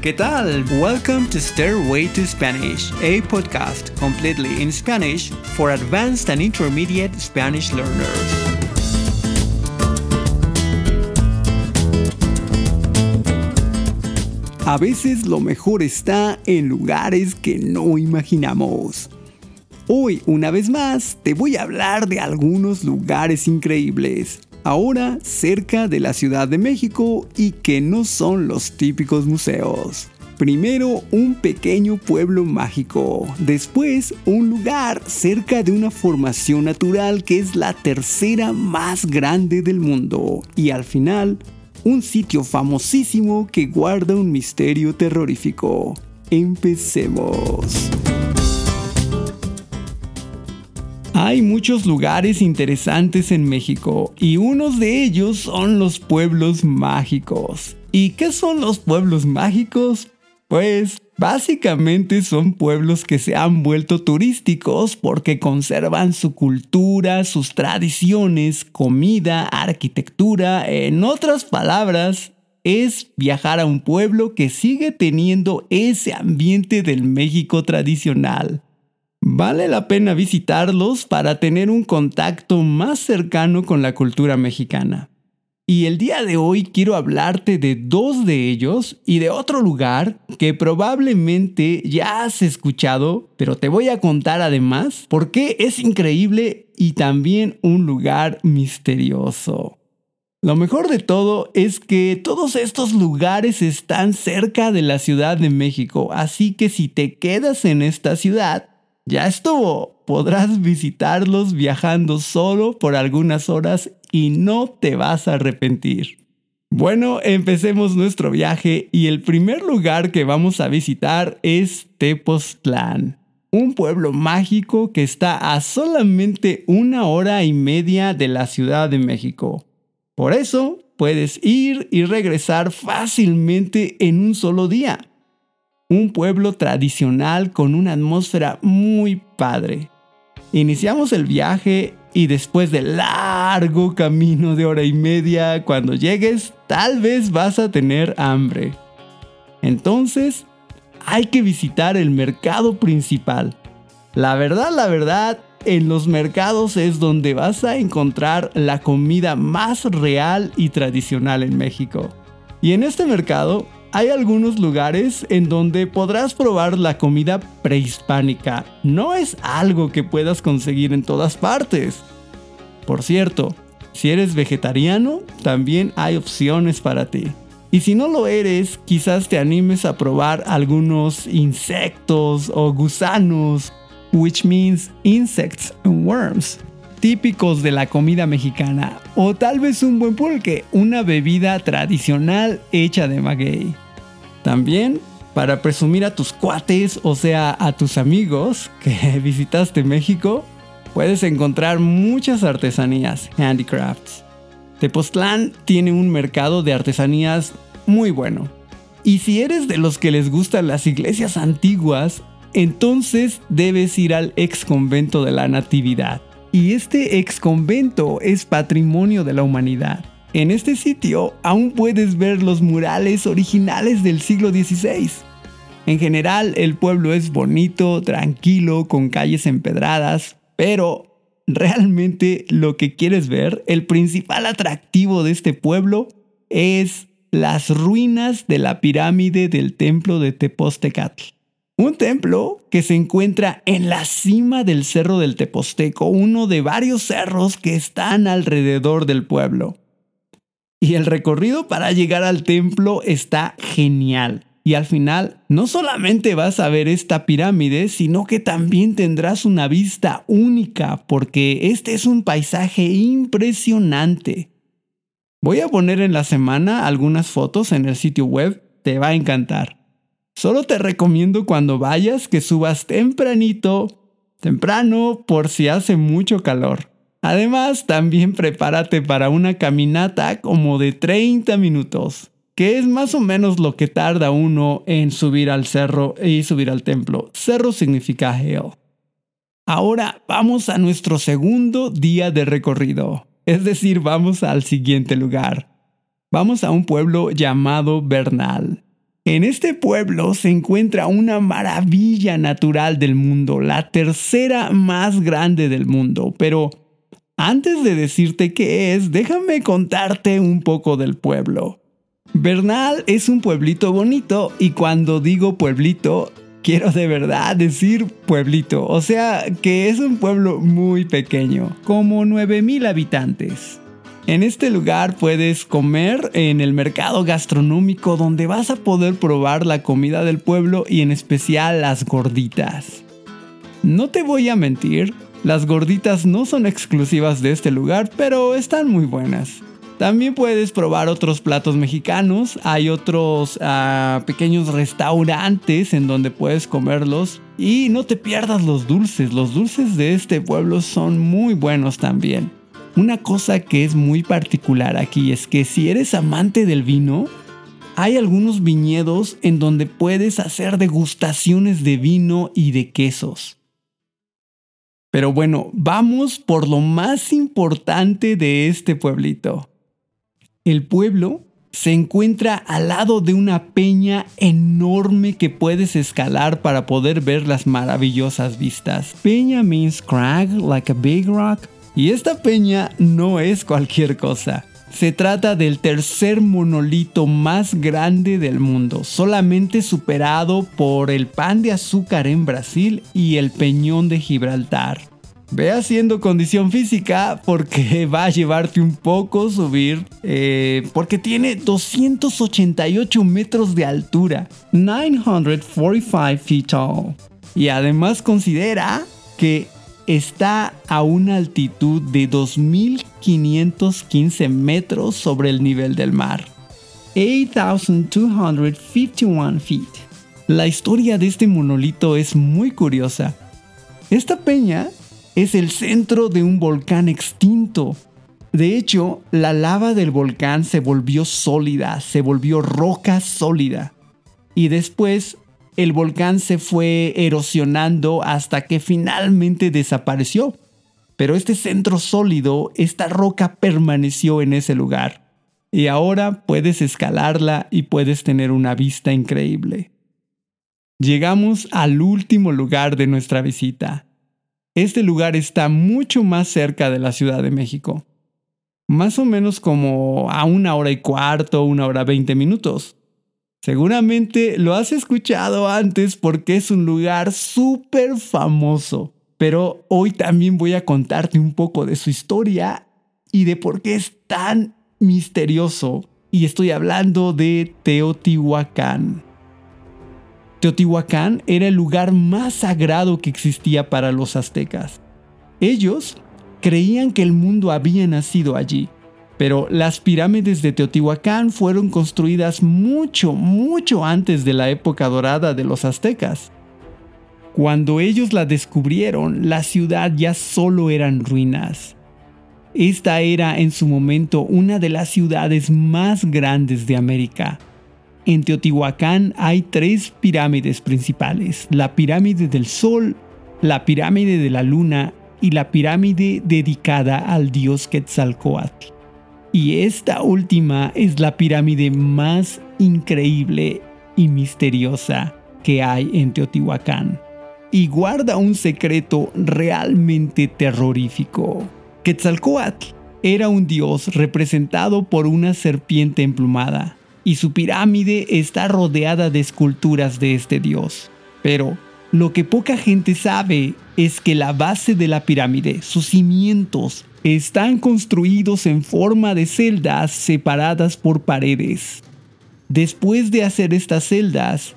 ¿qué tal? Welcome to Stairway to Spanish, a podcast completely in Spanish for advanced and intermediate Spanish learners. A veces lo mejor está en lugares que no imaginamos. Hoy, una vez más, te voy a hablar de algunos lugares increíbles ahora cerca de la Ciudad de México y que no son los típicos museos. Primero un pequeño pueblo mágico, después un lugar cerca de una formación natural que es la tercera más grande del mundo y al final un sitio famosísimo que guarda un misterio terrorífico. Empecemos. Hay muchos lugares interesantes en México y unos de ellos son los pueblos mágicos. ¿Y qué son los pueblos mágicos? Pues básicamente son pueblos que se han vuelto turísticos porque conservan su cultura, sus tradiciones, comida, arquitectura, en otras palabras, es viajar a un pueblo que sigue teniendo ese ambiente del México tradicional. Vale la pena visitarlos para tener un contacto más cercano con la cultura mexicana. Y el día de hoy quiero hablarte de dos de ellos y de otro lugar que probablemente ya has escuchado, pero te voy a contar además por qué es increíble y también un lugar misterioso. Lo mejor de todo es que todos estos lugares están cerca de la Ciudad de México, así que si te quedas en esta ciudad, ya estuvo. Podrás visitarlos viajando solo por algunas horas y no te vas a arrepentir. Bueno, empecemos nuestro viaje y el primer lugar que vamos a visitar es Tepoztlán, un pueblo mágico que está a solamente una hora y media de la Ciudad de México. Por eso puedes ir y regresar fácilmente en un solo día un pueblo tradicional con una atmósfera muy padre. Iniciamos el viaje y después de largo camino de hora y media, cuando llegues, tal vez vas a tener hambre. Entonces, hay que visitar el mercado principal. La verdad, la verdad, en los mercados es donde vas a encontrar la comida más real y tradicional en México. Y en este mercado hay algunos lugares en donde podrás probar la comida prehispánica. No es algo que puedas conseguir en todas partes. Por cierto, si eres vegetariano, también hay opciones para ti. Y si no lo eres, quizás te animes a probar algunos insectos o gusanos, which means insects and worms, típicos de la comida mexicana, o tal vez un buen pulque, una bebida tradicional hecha de maguey. También para presumir a tus cuates, o sea, a tus amigos que visitaste México, puedes encontrar muchas artesanías, handicrafts. Tepoztlán tiene un mercado de artesanías muy bueno. Y si eres de los que les gustan las iglesias antiguas, entonces debes ir al ex convento de la Natividad. Y este ex convento es patrimonio de la humanidad. En este sitio aún puedes ver los murales originales del siglo XVI. En general, el pueblo es bonito, tranquilo, con calles empedradas, pero realmente lo que quieres ver, el principal atractivo de este pueblo, es las ruinas de la pirámide del templo de Tepostecatl. Un templo que se encuentra en la cima del cerro del Teposteco, uno de varios cerros que están alrededor del pueblo. Y el recorrido para llegar al templo está genial. Y al final, no solamente vas a ver esta pirámide, sino que también tendrás una vista única, porque este es un paisaje impresionante. Voy a poner en la semana algunas fotos en el sitio web, te va a encantar. Solo te recomiendo cuando vayas que subas tempranito, temprano, por si hace mucho calor. Además, también prepárate para una caminata como de 30 minutos, que es más o menos lo que tarda uno en subir al cerro y subir al templo. Cerro significa hill. Ahora vamos a nuestro segundo día de recorrido, es decir, vamos al siguiente lugar. Vamos a un pueblo llamado Bernal. En este pueblo se encuentra una maravilla natural del mundo, la tercera más grande del mundo, pero antes de decirte qué es, déjame contarte un poco del pueblo. Bernal es un pueblito bonito y cuando digo pueblito, quiero de verdad decir pueblito, o sea que es un pueblo muy pequeño, como 9000 habitantes. En este lugar puedes comer en el mercado gastronómico donde vas a poder probar la comida del pueblo y en especial las gorditas. No te voy a mentir, las gorditas no son exclusivas de este lugar, pero están muy buenas. También puedes probar otros platos mexicanos, hay otros ah, pequeños restaurantes en donde puedes comerlos y no te pierdas los dulces, los dulces de este pueblo son muy buenos también. Una cosa que es muy particular aquí es que si eres amante del vino, hay algunos viñedos en donde puedes hacer degustaciones de vino y de quesos. Pero bueno, vamos por lo más importante de este pueblito. El pueblo se encuentra al lado de una peña enorme que puedes escalar para poder ver las maravillosas vistas. Peña means crag, like a big rock, y esta peña no es cualquier cosa. Se trata del tercer monolito más grande del mundo, solamente superado por el pan de azúcar en Brasil y el peñón de Gibraltar. Ve haciendo condición física porque va a llevarte un poco subir, eh, porque tiene 288 metros de altura, 945 feet tall. Y además considera que está a una altitud de 2.515 metros sobre el nivel del mar. 8,251 feet. La historia de este monolito es muy curiosa. Esta peña es el centro de un volcán extinto. De hecho, la lava del volcán se volvió sólida, se volvió roca sólida. Y después el volcán se fue erosionando hasta que finalmente desapareció. Pero este centro sólido, esta roca permaneció en ese lugar. Y ahora puedes escalarla y puedes tener una vista increíble. Llegamos al último lugar de nuestra visita. Este lugar está mucho más cerca de la Ciudad de México. Más o menos como a una hora y cuarto, una hora veinte minutos. Seguramente lo has escuchado antes porque es un lugar súper famoso, pero hoy también voy a contarte un poco de su historia y de por qué es tan misterioso. Y estoy hablando de Teotihuacán. Teotihuacán era el lugar más sagrado que existía para los aztecas. Ellos creían que el mundo había nacido allí pero las pirámides de Teotihuacán fueron construidas mucho, mucho antes de la época dorada de los aztecas. Cuando ellos la descubrieron, la ciudad ya solo eran ruinas. Esta era en su momento una de las ciudades más grandes de América. En Teotihuacán hay tres pirámides principales, la pirámide del Sol, la pirámide de la Luna y la pirámide dedicada al dios Quetzalcoatl. Y esta última es la pirámide más increíble y misteriosa que hay en Teotihuacán. Y guarda un secreto realmente terrorífico. Quetzalcoatl era un dios representado por una serpiente emplumada, y su pirámide está rodeada de esculturas de este dios. Pero lo que poca gente sabe es que la base de la pirámide, sus cimientos, están construidos en forma de celdas separadas por paredes. Después de hacer estas celdas,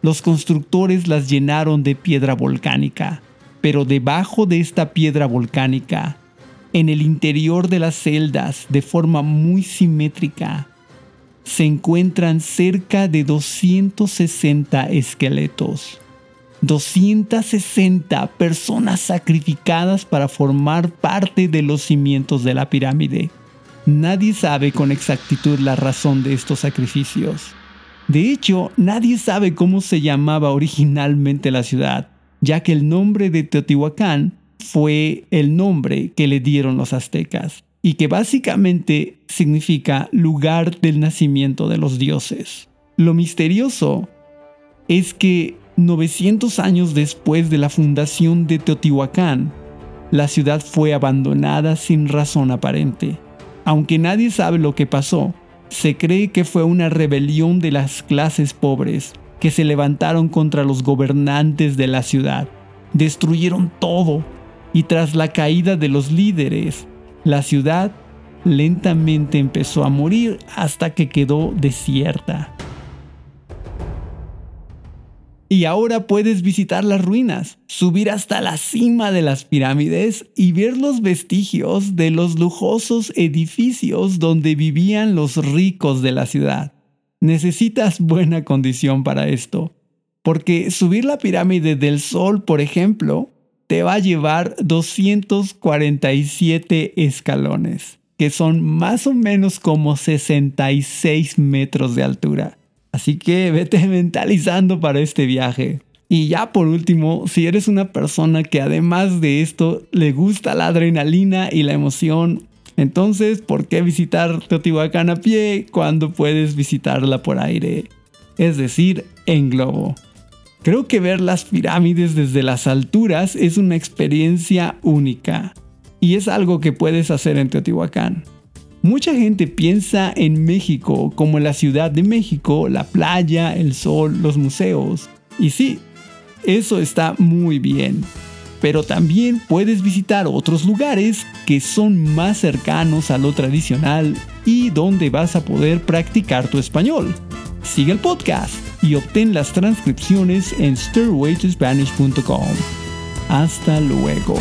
los constructores las llenaron de piedra volcánica, pero debajo de esta piedra volcánica, en el interior de las celdas, de forma muy simétrica, se encuentran cerca de 260 esqueletos. 260 personas sacrificadas para formar parte de los cimientos de la pirámide. Nadie sabe con exactitud la razón de estos sacrificios. De hecho, nadie sabe cómo se llamaba originalmente la ciudad, ya que el nombre de Teotihuacán fue el nombre que le dieron los aztecas, y que básicamente significa lugar del nacimiento de los dioses. Lo misterioso es que 900 años después de la fundación de Teotihuacán, la ciudad fue abandonada sin razón aparente. Aunque nadie sabe lo que pasó, se cree que fue una rebelión de las clases pobres que se levantaron contra los gobernantes de la ciudad. Destruyeron todo y tras la caída de los líderes, la ciudad lentamente empezó a morir hasta que quedó desierta. Y ahora puedes visitar las ruinas, subir hasta la cima de las pirámides y ver los vestigios de los lujosos edificios donde vivían los ricos de la ciudad. Necesitas buena condición para esto, porque subir la pirámide del Sol, por ejemplo, te va a llevar 247 escalones, que son más o menos como 66 metros de altura. Así que vete mentalizando para este viaje. Y ya por último, si eres una persona que además de esto le gusta la adrenalina y la emoción, entonces, ¿por qué visitar Teotihuacán a pie cuando puedes visitarla por aire? Es decir, en globo. Creo que ver las pirámides desde las alturas es una experiencia única y es algo que puedes hacer en Teotihuacán. Mucha gente piensa en México como la Ciudad de México, la playa, el sol, los museos. Y sí, eso está muy bien. Pero también puedes visitar otros lugares que son más cercanos a lo tradicional y donde vas a poder practicar tu español. Sigue el podcast y obtén las transcripciones en stairwaytospanish.com. Hasta luego.